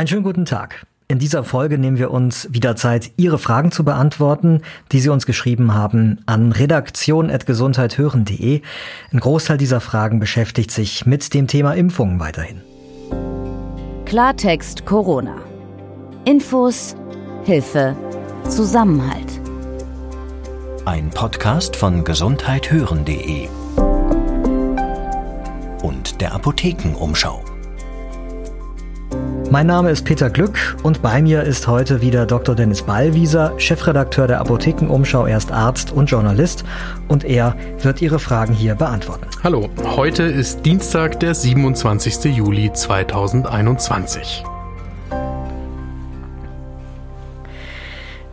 Einen schönen guten Tag. In dieser Folge nehmen wir uns wieder Zeit, Ihre Fragen zu beantworten, die Sie uns geschrieben haben an redaktion.gesundheithören.de. Ein Großteil dieser Fragen beschäftigt sich mit dem Thema Impfungen weiterhin. Klartext Corona. Infos, Hilfe, Zusammenhalt. Ein Podcast von gesundheithören.de und der Apothekenumschau. Mein Name ist Peter Glück und bei mir ist heute wieder Dr. Dennis Ballwieser, Chefredakteur der Apothekenumschau, erst Arzt und Journalist und er wird Ihre Fragen hier beantworten. Hallo, heute ist Dienstag, der 27. Juli 2021.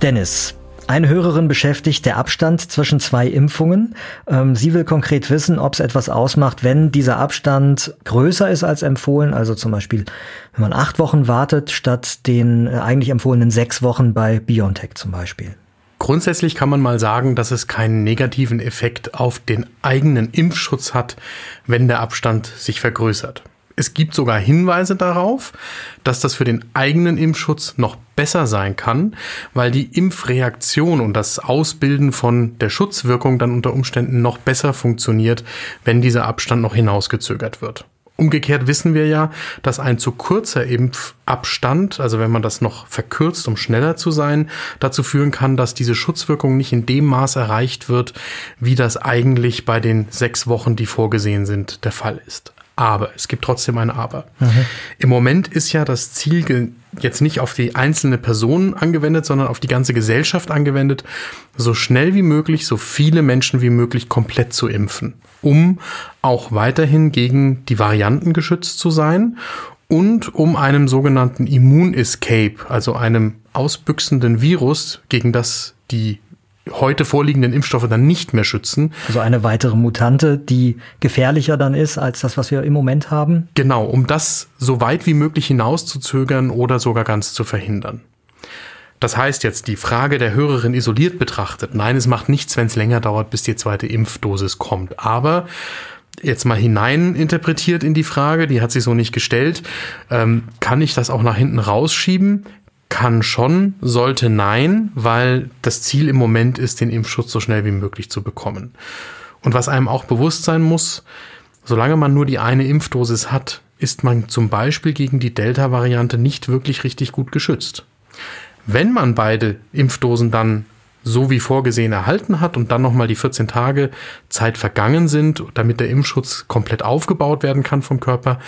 Dennis, eine Hörerin beschäftigt der Abstand zwischen zwei Impfungen. Ähm, sie will konkret wissen, ob es etwas ausmacht, wenn dieser Abstand größer ist als empfohlen. Also zum Beispiel, wenn man acht Wochen wartet, statt den äh, eigentlich empfohlenen sechs Wochen bei BioNTech zum Beispiel. Grundsätzlich kann man mal sagen, dass es keinen negativen Effekt auf den eigenen Impfschutz hat, wenn der Abstand sich vergrößert. Es gibt sogar Hinweise darauf, dass das für den eigenen Impfschutz noch besser sein kann, weil die Impfreaktion und das Ausbilden von der Schutzwirkung dann unter Umständen noch besser funktioniert, wenn dieser Abstand noch hinausgezögert wird. Umgekehrt wissen wir ja, dass ein zu kurzer Impfabstand, also wenn man das noch verkürzt, um schneller zu sein, dazu führen kann, dass diese Schutzwirkung nicht in dem Maß erreicht wird, wie das eigentlich bei den sechs Wochen, die vorgesehen sind, der Fall ist. Aber, es gibt trotzdem ein Aber. Mhm. Im Moment ist ja das Ziel jetzt nicht auf die einzelne Person angewendet, sondern auf die ganze Gesellschaft angewendet, so schnell wie möglich, so viele Menschen wie möglich komplett zu impfen, um auch weiterhin gegen die Varianten geschützt zu sein und um einem sogenannten Immun-Escape, also einem ausbüchsenden Virus, gegen das die heute vorliegenden Impfstoffe dann nicht mehr schützen. Also eine weitere Mutante, die gefährlicher dann ist als das, was wir im Moment haben? Genau, um das so weit wie möglich hinauszuzögern oder sogar ganz zu verhindern. Das heißt jetzt die Frage der Hörerin isoliert betrachtet. Nein, es macht nichts, wenn es länger dauert, bis die zweite Impfdosis kommt. Aber jetzt mal hinein interpretiert in die Frage, die hat sich so nicht gestellt, ähm, kann ich das auch nach hinten rausschieben? Kann schon, sollte nein, weil das Ziel im Moment ist, den Impfschutz so schnell wie möglich zu bekommen. Und was einem auch bewusst sein muss, solange man nur die eine Impfdosis hat, ist man zum Beispiel gegen die Delta-Variante nicht wirklich richtig gut geschützt. Wenn man beide Impfdosen dann so wie vorgesehen erhalten hat und dann nochmal die 14 Tage Zeit vergangen sind, damit der Impfschutz komplett aufgebaut werden kann vom Körper,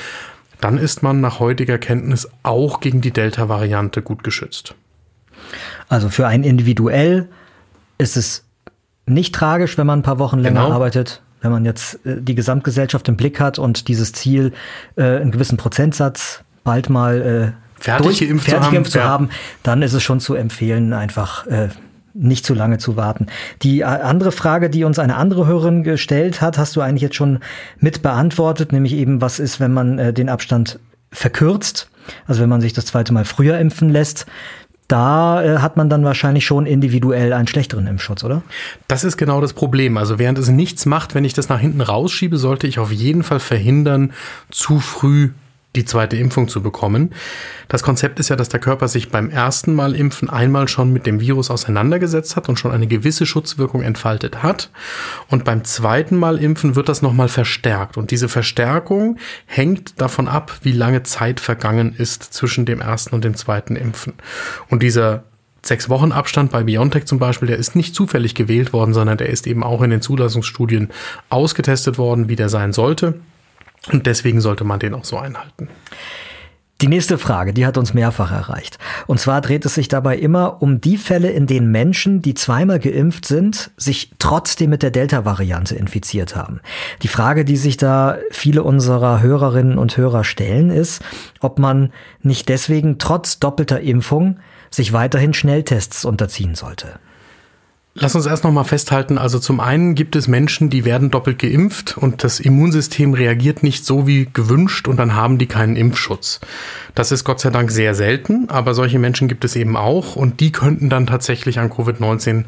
dann ist man nach heutiger Kenntnis auch gegen die Delta-Variante gut geschützt. Also für einen individuell ist es nicht tragisch, wenn man ein paar Wochen länger genau. arbeitet. Wenn man jetzt äh, die Gesamtgesellschaft im Blick hat und dieses Ziel, äh, einen gewissen Prozentsatz bald mal äh, fertig geimpft zu, haben, zu haben, dann ist es schon zu empfehlen, einfach äh, nicht zu lange zu warten. Die äh, andere Frage, die uns eine andere Hörerin gestellt hat, hast du eigentlich jetzt schon mit beantwortet, nämlich eben, was ist, wenn man äh, den Abstand verkürzt, also wenn man sich das zweite Mal früher impfen lässt. Da äh, hat man dann wahrscheinlich schon individuell einen schlechteren Impfschutz, oder? Das ist genau das Problem. Also während es nichts macht, wenn ich das nach hinten rausschiebe, sollte ich auf jeden Fall verhindern, zu früh die zweite Impfung zu bekommen. Das Konzept ist ja, dass der Körper sich beim ersten Mal impfen einmal schon mit dem Virus auseinandergesetzt hat und schon eine gewisse Schutzwirkung entfaltet hat. Und beim zweiten Mal impfen wird das nochmal verstärkt. Und diese Verstärkung hängt davon ab, wie lange Zeit vergangen ist zwischen dem ersten und dem zweiten Impfen. Und dieser sechs Wochen Abstand bei BioNTech zum Beispiel, der ist nicht zufällig gewählt worden, sondern der ist eben auch in den Zulassungsstudien ausgetestet worden, wie der sein sollte. Und deswegen sollte man den auch so einhalten. Die nächste Frage, die hat uns mehrfach erreicht. Und zwar dreht es sich dabei immer um die Fälle, in denen Menschen, die zweimal geimpft sind, sich trotzdem mit der Delta-Variante infiziert haben. Die Frage, die sich da viele unserer Hörerinnen und Hörer stellen, ist, ob man nicht deswegen trotz doppelter Impfung sich weiterhin Schnelltests unterziehen sollte. Lass uns erst noch mal festhalten, also zum einen gibt es Menschen, die werden doppelt geimpft und das Immunsystem reagiert nicht so wie gewünscht und dann haben die keinen Impfschutz. Das ist Gott sei Dank sehr selten, aber solche Menschen gibt es eben auch und die könnten dann tatsächlich an Covid-19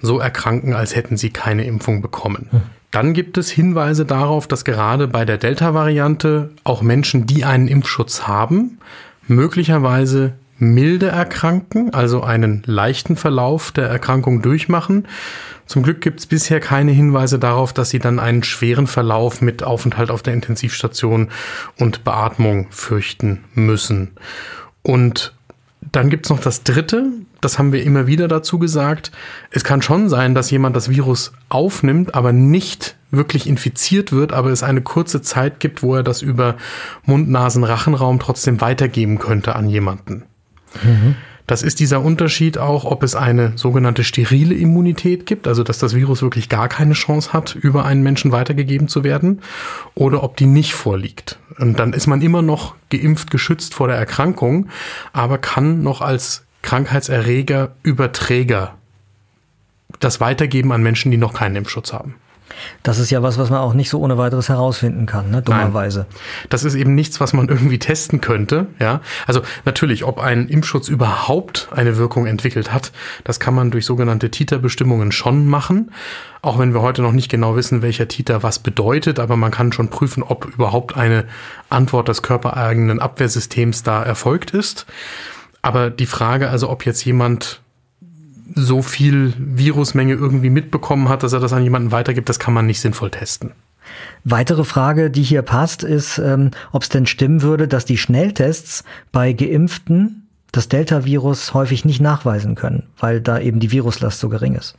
so erkranken, als hätten sie keine Impfung bekommen. Hm. Dann gibt es Hinweise darauf, dass gerade bei der Delta-Variante auch Menschen, die einen Impfschutz haben, möglicherweise milde erkranken, also einen leichten Verlauf der Erkrankung durchmachen. Zum Glück gibt es bisher keine Hinweise darauf, dass sie dann einen schweren Verlauf mit Aufenthalt auf der Intensivstation und Beatmung fürchten müssen. Und dann gibt's noch das Dritte, das haben wir immer wieder dazu gesagt. Es kann schon sein, dass jemand das Virus aufnimmt, aber nicht wirklich infiziert wird, aber es eine kurze Zeit gibt, wo er das über Mund, Nasen, Rachenraum trotzdem weitergeben könnte an jemanden. Das ist dieser Unterschied auch, ob es eine sogenannte sterile Immunität gibt, also dass das Virus wirklich gar keine Chance hat, über einen Menschen weitergegeben zu werden, oder ob die nicht vorliegt. Und dann ist man immer noch geimpft, geschützt vor der Erkrankung, aber kann noch als Krankheitserreger, Überträger das weitergeben an Menschen, die noch keinen Impfschutz haben. Das ist ja was, was man auch nicht so ohne weiteres herausfinden kann, ne? dummerweise. Nein, das ist eben nichts, was man irgendwie testen könnte. Ja, also natürlich, ob ein Impfschutz überhaupt eine Wirkung entwickelt hat, das kann man durch sogenannte Titerbestimmungen schon machen. Auch wenn wir heute noch nicht genau wissen, welcher Titer was bedeutet, aber man kann schon prüfen, ob überhaupt eine Antwort des körpereigenen Abwehrsystems da erfolgt ist. Aber die Frage also, ob jetzt jemand so viel Virusmenge irgendwie mitbekommen hat, dass er das an jemanden weitergibt, das kann man nicht sinnvoll testen. Weitere Frage, die hier passt, ist, ähm, ob es denn stimmen würde, dass die Schnelltests bei Geimpften das Delta-Virus häufig nicht nachweisen können, weil da eben die Viruslast so gering ist.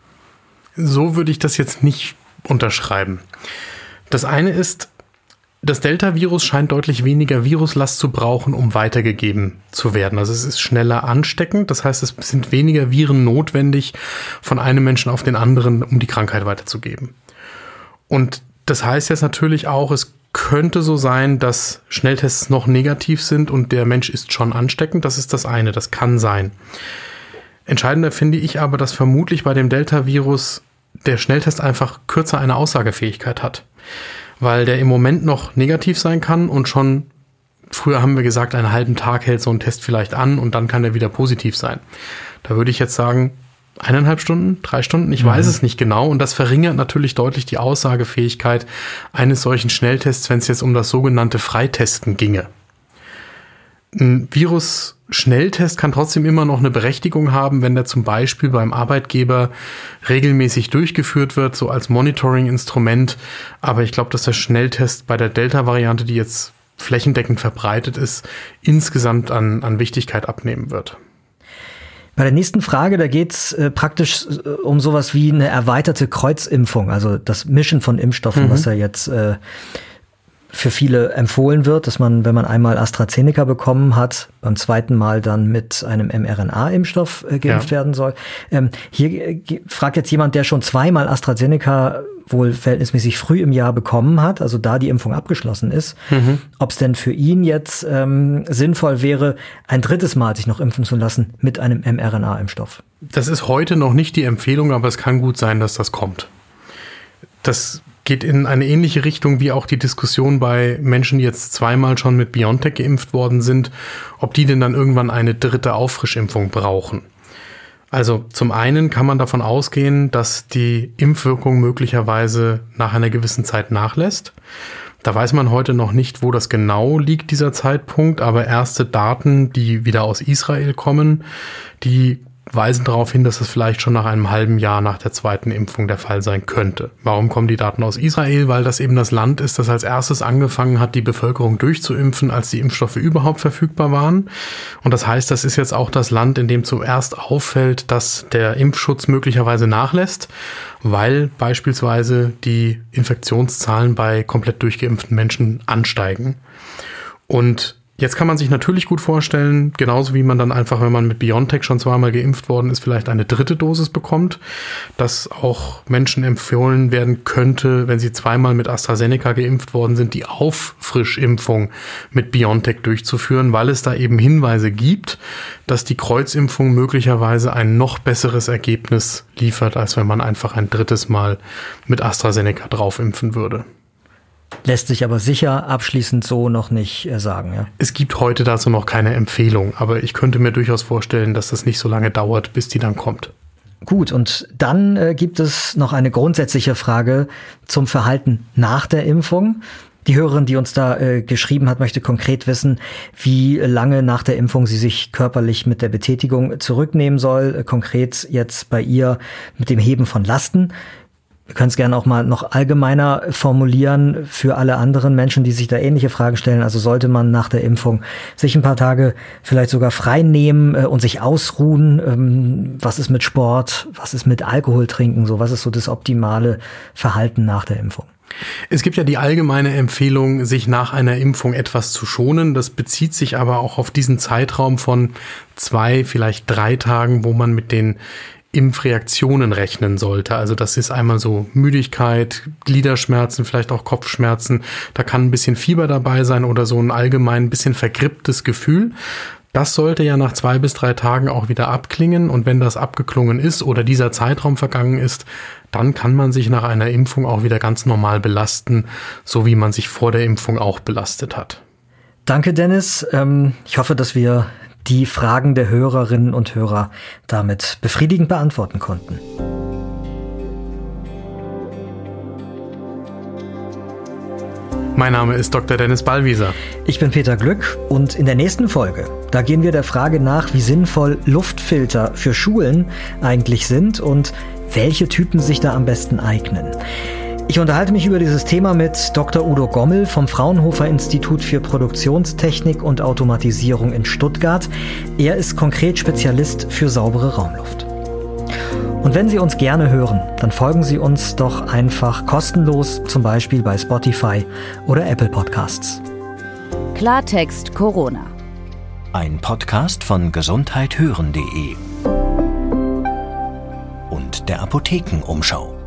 So würde ich das jetzt nicht unterschreiben. Das eine ist, das Delta-Virus scheint deutlich weniger Viruslast zu brauchen, um weitergegeben zu werden. Also es ist schneller ansteckend. Das heißt, es sind weniger Viren notwendig von einem Menschen auf den anderen, um die Krankheit weiterzugeben. Und das heißt jetzt natürlich auch, es könnte so sein, dass Schnelltests noch negativ sind und der Mensch ist schon ansteckend. Das ist das eine. Das kann sein. Entscheidender finde ich aber, dass vermutlich bei dem Delta-Virus der Schnelltest einfach kürzer eine Aussagefähigkeit hat weil der im Moment noch negativ sein kann und schon früher haben wir gesagt, einen halben Tag hält so ein Test vielleicht an und dann kann er wieder positiv sein. Da würde ich jetzt sagen, eineinhalb Stunden, drei Stunden, ich mhm. weiß es nicht genau. Und das verringert natürlich deutlich die Aussagefähigkeit eines solchen Schnelltests, wenn es jetzt um das sogenannte Freitesten ginge. Ein Virus-Schnelltest kann trotzdem immer noch eine Berechtigung haben, wenn der zum Beispiel beim Arbeitgeber regelmäßig durchgeführt wird, so als Monitoring-Instrument. Aber ich glaube, dass der Schnelltest bei der Delta-Variante, die jetzt flächendeckend verbreitet ist, insgesamt an, an Wichtigkeit abnehmen wird. Bei der nächsten Frage, da geht's äh, praktisch äh, um sowas wie eine erweiterte Kreuzimpfung, also das Mischen von Impfstoffen, mhm. was ja jetzt äh, für viele empfohlen wird, dass man, wenn man einmal AstraZeneca bekommen hat, beim zweiten Mal dann mit einem mRNA-Impfstoff äh, geimpft ja. werden soll. Ähm, hier äh, fragt jetzt jemand, der schon zweimal AstraZeneca wohl verhältnismäßig früh im Jahr bekommen hat, also da die Impfung abgeschlossen ist, mhm. ob es denn für ihn jetzt ähm, sinnvoll wäre, ein drittes Mal sich noch impfen zu lassen mit einem mRNA-Impfstoff. Das ist heute noch nicht die Empfehlung, aber es kann gut sein, dass das kommt. Das geht in eine ähnliche Richtung wie auch die Diskussion bei Menschen, die jetzt zweimal schon mit BioNTech geimpft worden sind, ob die denn dann irgendwann eine dritte Auffrischimpfung brauchen. Also zum einen kann man davon ausgehen, dass die Impfwirkung möglicherweise nach einer gewissen Zeit nachlässt. Da weiß man heute noch nicht, wo das genau liegt, dieser Zeitpunkt, aber erste Daten, die wieder aus Israel kommen, die weisen darauf hin, dass es vielleicht schon nach einem halben Jahr nach der zweiten Impfung der Fall sein könnte. Warum kommen die Daten aus Israel? Weil das eben das Land ist, das als erstes angefangen hat, die Bevölkerung durchzuimpfen, als die Impfstoffe überhaupt verfügbar waren. Und das heißt, das ist jetzt auch das Land, in dem zuerst auffällt, dass der Impfschutz möglicherweise nachlässt, weil beispielsweise die Infektionszahlen bei komplett durchgeimpften Menschen ansteigen. Und Jetzt kann man sich natürlich gut vorstellen, genauso wie man dann einfach, wenn man mit BioNTech schon zweimal geimpft worden ist, vielleicht eine dritte Dosis bekommt, dass auch Menschen empfohlen werden könnte, wenn sie zweimal mit AstraZeneca geimpft worden sind, die Auffrischimpfung mit BioNTech durchzuführen, weil es da eben Hinweise gibt, dass die Kreuzimpfung möglicherweise ein noch besseres Ergebnis liefert, als wenn man einfach ein drittes Mal mit AstraZeneca draufimpfen würde. Lässt sich aber sicher abschließend so noch nicht äh, sagen. Ja. Es gibt heute dazu noch keine Empfehlung, aber ich könnte mir durchaus vorstellen, dass das nicht so lange dauert, bis die dann kommt. Gut, und dann äh, gibt es noch eine grundsätzliche Frage zum Verhalten nach der Impfung. Die Hörerin, die uns da äh, geschrieben hat, möchte konkret wissen, wie lange nach der Impfung sie sich körperlich mit der Betätigung zurücknehmen soll. Äh, konkret jetzt bei ihr mit dem Heben von Lasten. Wir können es gerne auch mal noch allgemeiner formulieren für alle anderen Menschen, die sich da ähnliche Fragen stellen. Also sollte man nach der Impfung sich ein paar Tage vielleicht sogar frei nehmen äh, und sich ausruhen? Ähm, was ist mit Sport? Was ist mit Alkohol trinken? So, was ist so das optimale Verhalten nach der Impfung? Es gibt ja die allgemeine Empfehlung, sich nach einer Impfung etwas zu schonen. Das bezieht sich aber auch auf diesen Zeitraum von zwei, vielleicht drei Tagen, wo man mit den Impfreaktionen rechnen sollte. Also das ist einmal so Müdigkeit, Gliederschmerzen, vielleicht auch Kopfschmerzen. Da kann ein bisschen Fieber dabei sein oder so ein allgemein bisschen vergripptes Gefühl. Das sollte ja nach zwei bis drei Tagen auch wieder abklingen. Und wenn das abgeklungen ist oder dieser Zeitraum vergangen ist, dann kann man sich nach einer Impfung auch wieder ganz normal belasten, so wie man sich vor der Impfung auch belastet hat. Danke, Dennis. Ähm, ich hoffe, dass wir die Fragen der Hörerinnen und Hörer damit befriedigend beantworten konnten. Mein Name ist Dr. Dennis Ballwieser. Ich bin Peter Glück und in der nächsten Folge, da gehen wir der Frage nach, wie sinnvoll Luftfilter für Schulen eigentlich sind und welche Typen sich da am besten eignen. Ich unterhalte mich über dieses Thema mit Dr. Udo Gommel vom Fraunhofer Institut für Produktionstechnik und Automatisierung in Stuttgart. Er ist konkret Spezialist für saubere Raumluft. Und wenn Sie uns gerne hören, dann folgen Sie uns doch einfach kostenlos, zum Beispiel bei Spotify oder Apple Podcasts. Klartext Corona. Ein Podcast von gesundheithören.de und der Apothekenumschau.